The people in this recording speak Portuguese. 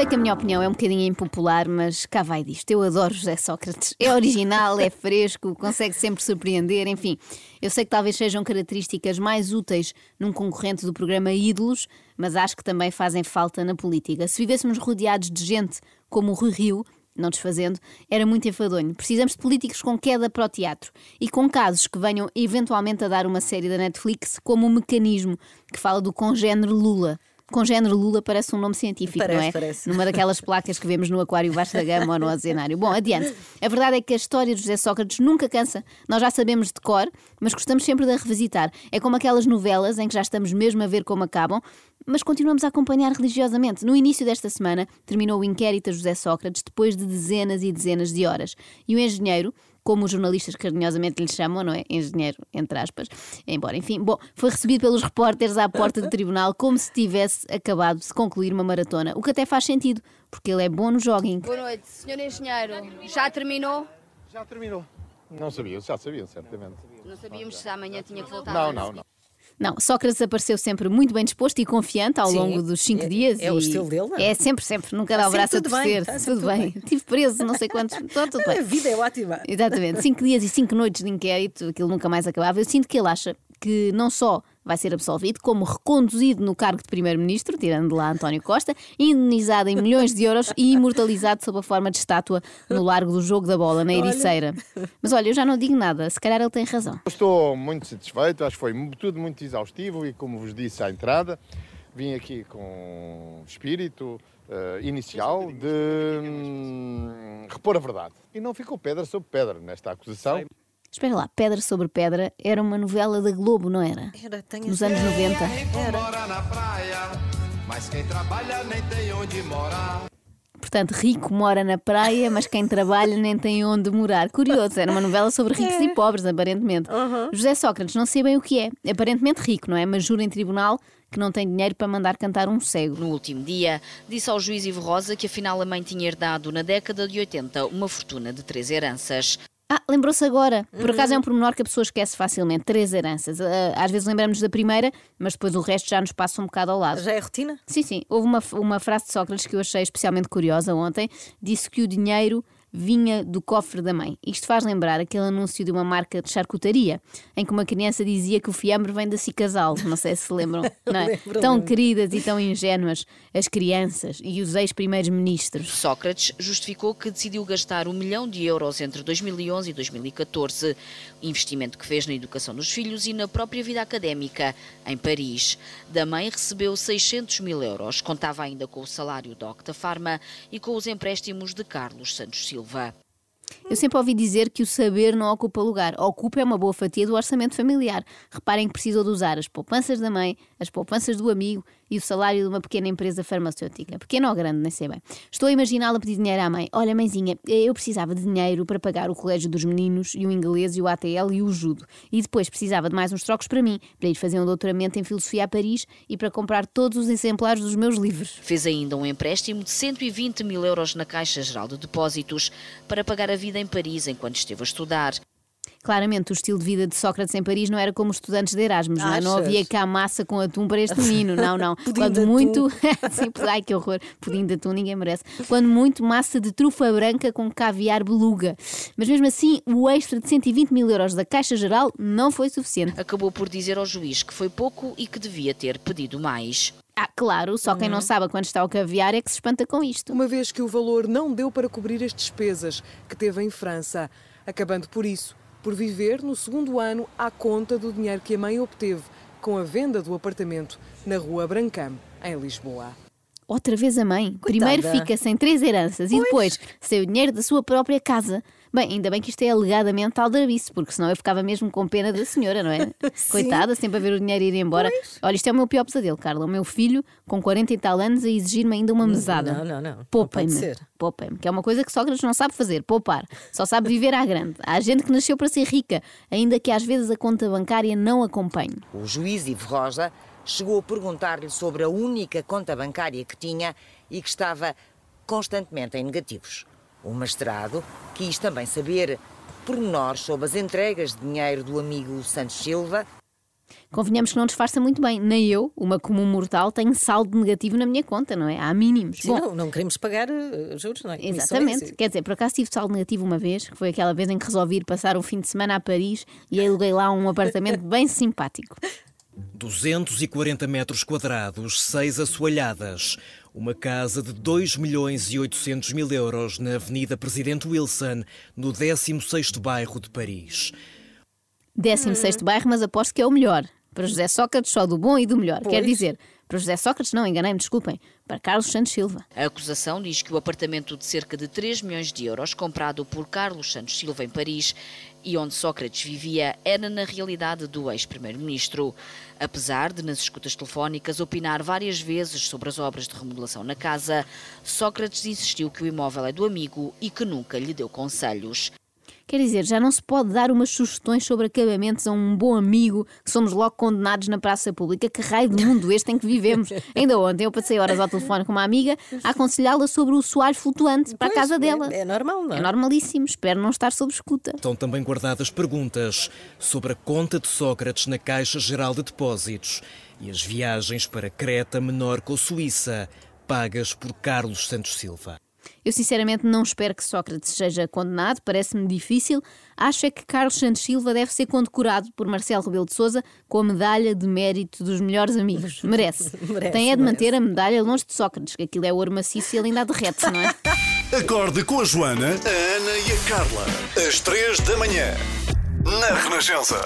sei que a minha opinião é um bocadinho impopular, mas cá vai disto. Eu adoro José Sócrates. É original, é fresco, consegue sempre surpreender, enfim. Eu sei que talvez sejam características mais úteis num concorrente do programa Ídolos, mas acho que também fazem falta na política. Se vivêssemos rodeados de gente como o Rui Rio, não desfazendo, era muito enfadonho. Precisamos de políticos com queda para o teatro e com casos que venham eventualmente a dar uma série da Netflix, como o mecanismo que fala do congénero Lula. Congénero Lula parece um nome científico, Parece, não é? parece. Numa daquelas placas que vemos no Aquário Vasco da Gama ou no Oceanário. Bom, adiante. A verdade é que a história de José Sócrates nunca cansa. Nós já sabemos de cor, mas gostamos sempre de a revisitar. É como aquelas novelas em que já estamos mesmo a ver como acabam, mas continuamos a acompanhar religiosamente. No início desta semana, terminou o inquérito a José Sócrates depois de dezenas e dezenas de horas. E o engenheiro, como os jornalistas carinhosamente lhe chamam, não é? Engenheiro, entre aspas. Embora, enfim, bom, foi recebido pelos repórteres à porta do tribunal como se tivesse acabado de se concluir uma maratona. O que até faz sentido, porque ele é bom no jogging. Boa noite, senhor engenheiro. Já terminou? Já terminou. Não sabia, já sabia, certamente. Não sabíamos se amanhã tinha que voltar. Não, não, não. Não, Sócrates apareceu sempre muito bem disposto e confiante ao Sim, longo dos cinco é- dias. é o estilo dele, não é? É sempre, sempre, nunca dá o Está braço a bem, torcer. está sempre tudo tudo bem. Estive preso, não sei quantos. Tudo, tudo A bem. vida é ótima. Exatamente, cinco dias e cinco noites de inquérito, aquilo nunca mais acabava. Eu sinto que ele acha que não só vai ser absolvido, como reconduzido no cargo de Primeiro-Ministro, tirando de lá António Costa, indenizado em milhões de euros e imortalizado sob a forma de estátua no largo do jogo da bola, na Ericeira. Mas olha, eu já não digo nada, se calhar ele tem razão. Estou muito satisfeito, acho que foi tudo muito exaustivo e, como vos disse à entrada, vim aqui com espírito eh, inicial de hum, repor a verdade. E não ficou pedra sobre pedra nesta acusação. Espera lá, Pedra sobre Pedra era uma novela da Globo, não era? Era, tenho Nos anos 90. mora na praia, mas quem trabalha nem tem onde morar. Portanto, rico mora na praia, mas quem trabalha nem tem onde morar. Curioso, era uma novela sobre ricos e pobres, aparentemente. José Sócrates não sei bem o que é. Aparentemente rico, não é? Mas jura em tribunal que não tem dinheiro para mandar cantar um cego. No último dia, disse ao juiz Ivo Rosa que afinal a mãe tinha herdado na década de 80 uma fortuna de três heranças. Ah, lembrou-se agora. Por acaso é um pormenor que a pessoa esquece facilmente. Três heranças. Ah, Às vezes lembramos da primeira, mas depois o resto já nos passa um bocado ao lado. Já é rotina? Sim, sim. Houve uma, uma frase de Sócrates que eu achei especialmente curiosa ontem. Disse que o dinheiro vinha do cofre da mãe. Isto faz lembrar aquele anúncio de uma marca de charcutaria, em que uma criança dizia que o fiambre vem da Cicasal. Não sei se se lembram. Não é? Tão queridas e tão ingênuas as crianças e os ex-primeiros ministros. Sócrates justificou que decidiu gastar um milhão de euros entre 2011 e 2014, investimento que fez na educação dos filhos e na própria vida académica, em Paris. Da mãe recebeu 600 mil euros, contava ainda com o salário da Octa Pharma e com os empréstimos de Carlos Santos Silva. Eu sempre ouvi dizer que o saber não ocupa lugar. Ocupa é uma boa fatia do orçamento familiar. Reparem que precisou de usar as poupanças da mãe, as poupanças do amigo e o salário de uma pequena empresa farmacêutica. Pequena ou grande, nem sei bem. Estou a imaginá-la pedir dinheiro à mãe. Olha, mãezinha, eu precisava de dinheiro para pagar o colégio dos meninos e o inglês e o ATL e o judo. E depois precisava de mais uns trocos para mim, para ir fazer um doutoramento em filosofia a Paris e para comprar todos os exemplares dos meus livros. Fez ainda um empréstimo de 120 mil euros na Caixa Geral de Depósitos para pagar a vida em Paris enquanto esteve a estudar. Claramente, o estilo de vida de Sócrates em Paris não era como os estudantes de Erasmus, não, é? não havia cá massa com atum para este menino, não, não. Pudim Quando de atum. muito. Sim, ai que horror, pudim de atum, ninguém merece. Quando muito, massa de trufa branca com caviar beluga. Mas mesmo assim, o extra de 120 mil euros da Caixa Geral não foi suficiente. Acabou por dizer ao juiz que foi pouco e que devia ter pedido mais. Ah, claro, só quem Uhum. não sabe a quanto está o caviar é que se espanta com isto. uma vez que o valor não deu para cobrir as despesas que teve em França, acabando por isso por viver no segundo ano à conta do dinheiro que a mãe obteve com a venda do apartamento na Rua Brancam, em Lisboa. Outra vez a mãe. Coitada. Primeiro fica sem três heranças e depois sem o dinheiro da sua própria casa. Bem, ainda bem que isto é alegadamente aldrabice, porque senão eu ficava mesmo com pena da senhora, não é? Coitada, sempre a ver o dinheiro ir embora. Olha, isto é o meu pior pesadelo, Carla. O meu filho, com 40 e tal anos, a exigir-me ainda uma mesada. não, não, não. Poupem-me. Poupem-me. Que é uma coisa que Sócrates não sabe fazer, poupar. Só sabe viver à grande. Há gente que nasceu para ser rica, ainda que às vezes a conta bancária não acompanhe. O juiz Ivo Rosa chegou a perguntar-lhe sobre a única conta bancária que tinha e que estava constantemente em negativos. O magistrado quis também saber pormenores sobre as entregas de dinheiro do amigo Santos Silva Convenhamos que não disfarça muito bem. Nem eu, uma comum mortal, tenho saldo negativo na minha conta, não é? Há mínimos. Sim, não, não queremos pagar uh, juros, não é? Exatamente. Quer dizer, por acaso tive saldo negativo uma vez, que foi aquela vez em que resolvi ir passar um fim de semana a Paris e aluguei lá um apartamento bem simpático. 240 metros quadrados, seis assoalhadas. Uma casa de 2 milhões e 800 mil euros na Avenida Presidente Wilson, no 16º bairro de Paris. 16 bairro, mas aposto que é o melhor. Para José Sócrates, só do bom e do melhor. Pois. Quer dizer, para José Sócrates, não, enganei-me, desculpem. Para Carlos Santos Silva. A acusação diz que o apartamento de cerca de 3 milhões de euros, comprado por Carlos Santos Silva em Paris e onde Sócrates vivia, era na realidade do ex-primeiro-ministro. Apesar de, nas escutas telefónicas, opinar várias vezes sobre as obras de remodelação na casa, Sócrates insistiu que o imóvel é do amigo e que nunca lhe deu conselhos. Quer dizer, já não se pode dar umas sugestões sobre acabamentos a um bom amigo que somos logo condenados na praça pública. Que raio de mundo este em que vivemos? Ainda ontem eu passei horas ao telefone com uma amiga a aconselhá-la sobre o soalho flutuante para a Pois, casa dela. É, é normal, não é? É normalíssimo, espero não estar sob escuta. Estão também guardadas perguntas sobre a conta de Sócrates na Caixa Geral de Depósitos e as viagens para Creta, Menorca ou Suíça, pagas por Carlos Santos Silva. Eu sinceramente não espero que Sócrates seja condenado, parece-me difícil. Acho é que Carlos Santos Silva deve ser condecorado por Marcelo Rebelo de Sousa com a medalha de mérito dos melhores amigos. Merece. Merece, Tem é de merece. manter a medalha longe de Sócrates, que aquilo é ouro maciço e ele ainda derrete, não é? Acorde com a Joana, a Ana e a Carla. Às três da manhã. Na Renascença.